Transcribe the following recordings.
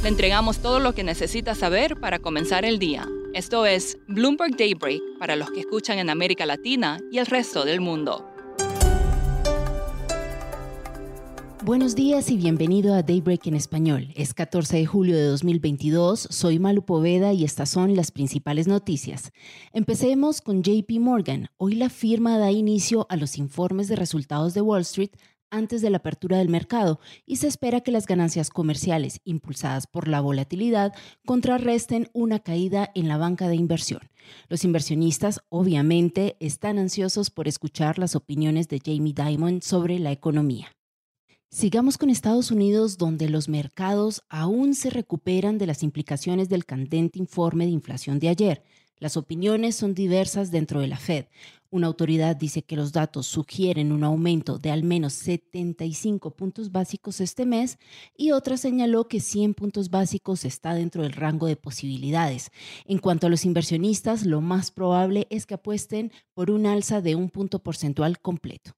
Le entregamos todo lo que necesita saber para comenzar el día. Esto es Bloomberg Daybreak para los que escuchan en América Latina y el resto del mundo. Buenos días y bienvenido a Daybreak en español. Es 14 de julio de 2022, soy Malu Poveda y estas son las principales noticias. Empecemos con JP Morgan. Hoy la firma da inicio a los informes de resultados de Wall Street antes de la apertura del mercado y se espera que las ganancias comerciales impulsadas por la volatilidad contrarresten una caída en la banca de inversión. Los inversionistas obviamente están ansiosos por escuchar las opiniones de Jamie Dimon sobre la economía. Sigamos con Estados Unidos, donde los mercados aún se recuperan de las implicaciones del candente informe de inflación de ayer. Las opiniones son diversas dentro de la Fed. Una autoridad dice que los datos sugieren un aumento de al menos 75 puntos básicos este mes y otra señaló que 100 puntos básicos está dentro del rango de posibilidades. En cuanto a los inversionistas, lo más probable es que apuesten por un alza de un punto porcentual completo.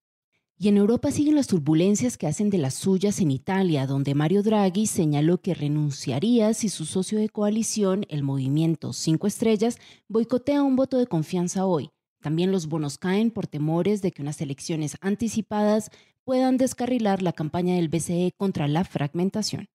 Y en Europa siguen las turbulencias que hacen de las suyas en Italia, donde Mario Draghi señaló que renunciaría si su socio de coalición, el movimiento Cinco Estrellas, boicotea un voto de confianza hoy. También los bonos caen por temores de que unas elecciones anticipadas puedan descarrilar la campaña del BCE contra la fragmentación.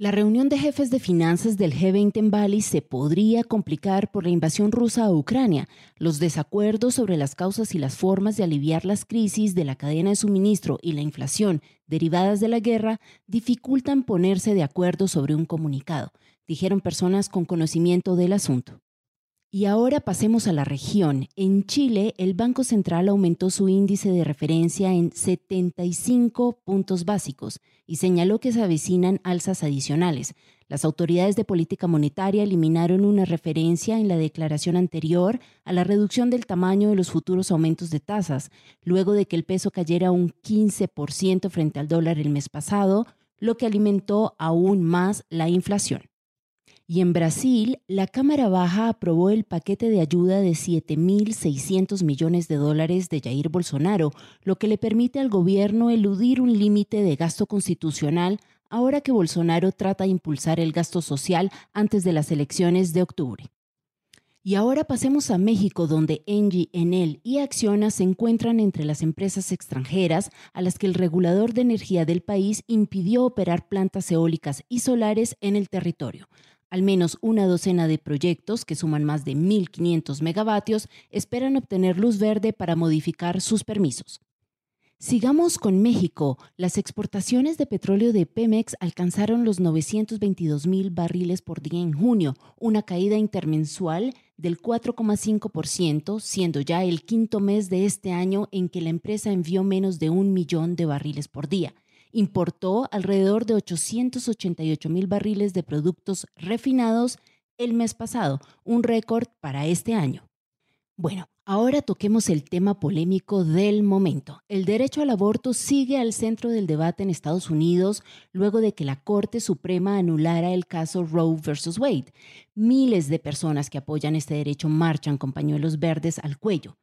La reunión de jefes de finanzas del G20 en Bali se podría complicar por la invasión rusa a Ucrania. Los desacuerdos sobre las causas y las formas de aliviar las crisis de la cadena de suministro y la inflación derivadas de la guerra dificultan ponerse de acuerdo sobre un comunicado, dijeron personas con conocimiento del asunto. Y ahora pasemos a la región. En Chile, el Banco Central aumentó su índice de referencia en 75 puntos básicos y señaló que se avecinan alzas adicionales. Las autoridades de política monetaria eliminaron una referencia en la declaración anterior a la reducción del tamaño de los futuros aumentos de tasas, luego de que el peso cayera un 15% frente al dólar el mes pasado, lo que alimentó aún más la inflación. Y en Brasil, la Cámara Baja aprobó el paquete de ayuda de 7.600 millones de dólares de Jair Bolsonaro, lo que le permite al gobierno eludir un límite de gasto constitucional ahora que Bolsonaro trata de impulsar el gasto social antes de las elecciones de octubre. Y ahora pasemos a México, donde Engie, Enel y Acciona se encuentran entre las empresas extranjeras a las que el regulador de energía del país impidió operar plantas eólicas y solares en el territorio. Al menos una docena de proyectos que suman más de 1.500 megavatios esperan obtener luz verde para modificar sus permisos. Sigamos con México. Las exportaciones de petróleo de Pemex alcanzaron los 922 mil barriles por día en junio, una caída intermensual del 4,5%, siendo ya el quinto mes de este año en que la empresa envió menos de un millón de barriles por día importó alrededor de 888 mil barriles de productos refinados el mes pasado, un récord para este año. Bueno, ahora toquemos el tema polémico del momento. El derecho al aborto sigue al centro del debate en Estados Unidos luego de que la Corte Suprema anulara el caso Roe vs. Wade. Miles de personas que apoyan este derecho marchan con pañuelos verdes al cuello.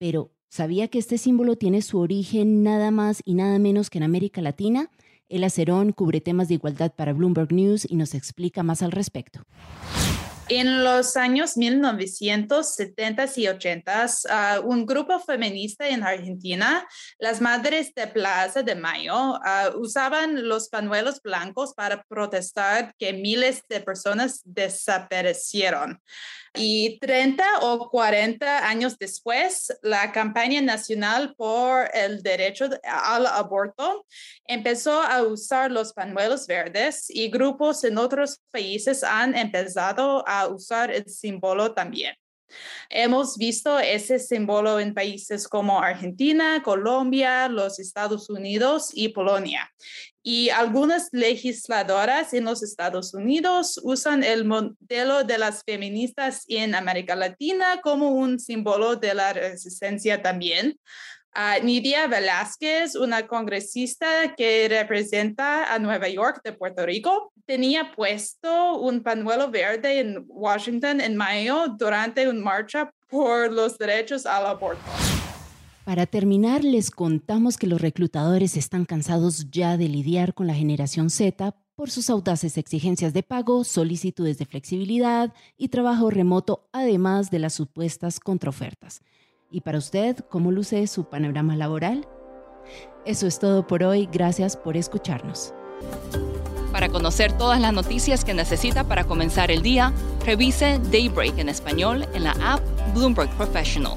Pero, ¿sabía que este símbolo tiene su origen nada más y nada menos que en América Latina? El Acerón cubre temas de igualdad para Bloomberg News y nos explica más al respecto. En los años 1970 y 80, uh, un grupo feminista en Argentina, las Madres de Plaza de Mayo, uh, usaban los pañuelos blancos para protestar que miles de personas desaparecieron. Y 30 o 40 años después, la campaña nacional por el derecho al aborto empezó a usar los pañuelos verdes y grupos en otros países han empezado a usar el símbolo también. Hemos visto ese símbolo en países como Argentina, Colombia, los Estados Unidos y Polonia. Y algunas legisladoras en los Estados Unidos usan el modelo de las feministas en América Latina como un símbolo de la resistencia también. Nidia Velázquez, una congresista que representa a Nueva York de Puerto Rico, tenía puesto un pañuelo verde en Washington en mayo durante una marcha por los derechos al aborto. Para terminar, les contamos que los reclutadores están cansados ya de lidiar con la generación Z por sus audaces exigencias de pago, solicitudes de flexibilidad y trabajo remoto, además de las supuestas contraofertas. ¿Y para usted, cómo luce su panorama laboral? Eso es todo por hoy. Gracias por escucharnos. Para conocer todas las noticias que necesita para comenzar el día, revise Daybreak en español en la app Bloomberg Professional.